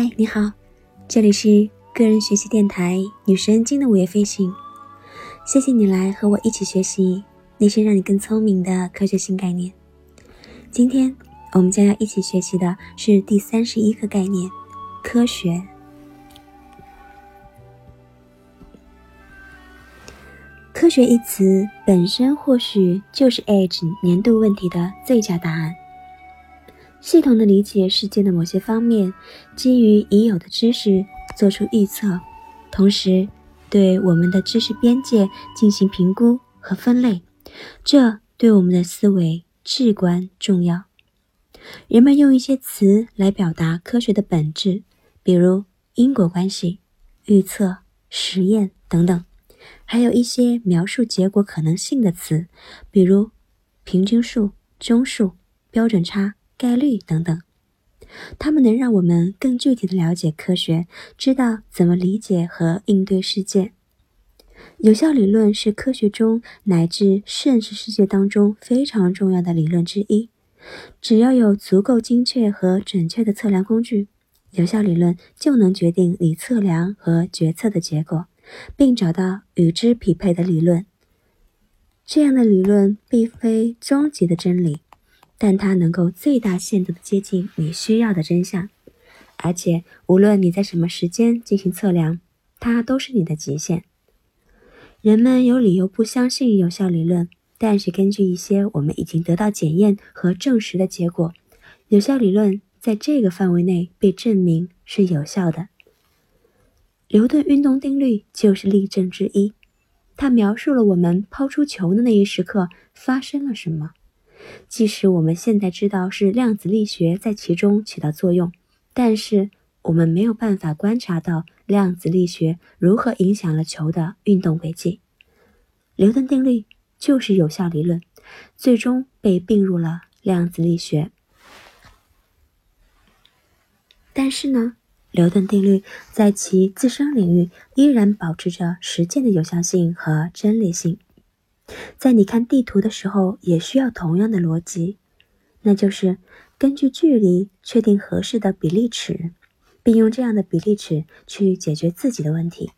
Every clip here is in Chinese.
嗨你好，这里是个人学习电台女神经的午夜飞行。谢谢你来和我一起学习那些让你更聪明的科学新概念。今天我们将要一起学习的是第三十一个概念——科学。科学一词本身或许就是 age 年度问题的最佳答案。系统的理解世界的某些方面，基于已有的知识做出预测，同时对我们的知识边界进行评估和分类，这对我们的思维至关重要。人们用一些词来表达科学的本质，比如因果关系、预测、实验等等，还有一些描述结果可能性的词，比如平均数、中数、标准差。概率等等，它们能让我们更具体的了解科学，知道怎么理解和应对世界。有效理论是科学中乃至现实世界当中非常重要的理论之一。只要有足够精确和准确的测量工具，有效理论就能决定你测量和决策的结果，并找到与之匹配的理论。这样的理论并非终极的真理。但它能够最大限度的接近你需要的真相，而且无论你在什么时间进行测量，它都是你的极限。人们有理由不相信有效理论，但是根据一些我们已经得到检验和证实的结果，有效理论在这个范围内被证明是有效的。牛顿运动定律就是例证之一，它描述了我们抛出球的那一时刻发生了什么。即使我们现在知道是量子力学在其中起到作用，但是我们没有办法观察到量子力学如何影响了球的运动轨迹。牛顿定律就是有效理论，最终被并入了量子力学。但是呢，牛顿定律在其自身领域依然保持着实践的有效性和真理性。在你看地图的时候，也需要同样的逻辑，那就是根据距离确定合适的比例尺，并用这样的比例尺去解决自己的问题。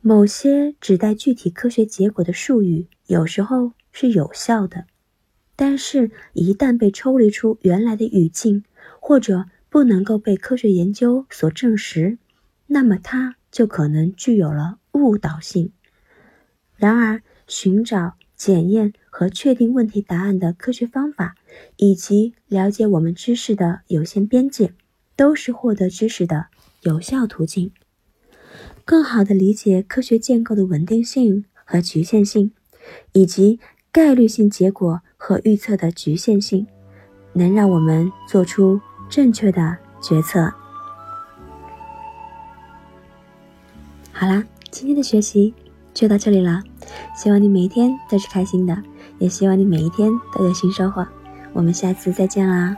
某些指代具体科学结果的术语有时候是有效的，但是，一旦被抽离出原来的语境，或者不能够被科学研究所证实，那么它就可能具有了误导性。然而，寻找、检验和确定问题答案的科学方法，以及了解我们知识的有限边界，都是获得知识的有效途径。更好地理解科学建构的稳定性和局限性，以及概率性结果和预测的局限性，能让我们做出正确的决策。好啦，今天的学习。就到这里了，希望你每一天都是开心的，也希望你每一天都有新收获。我们下次再见啦！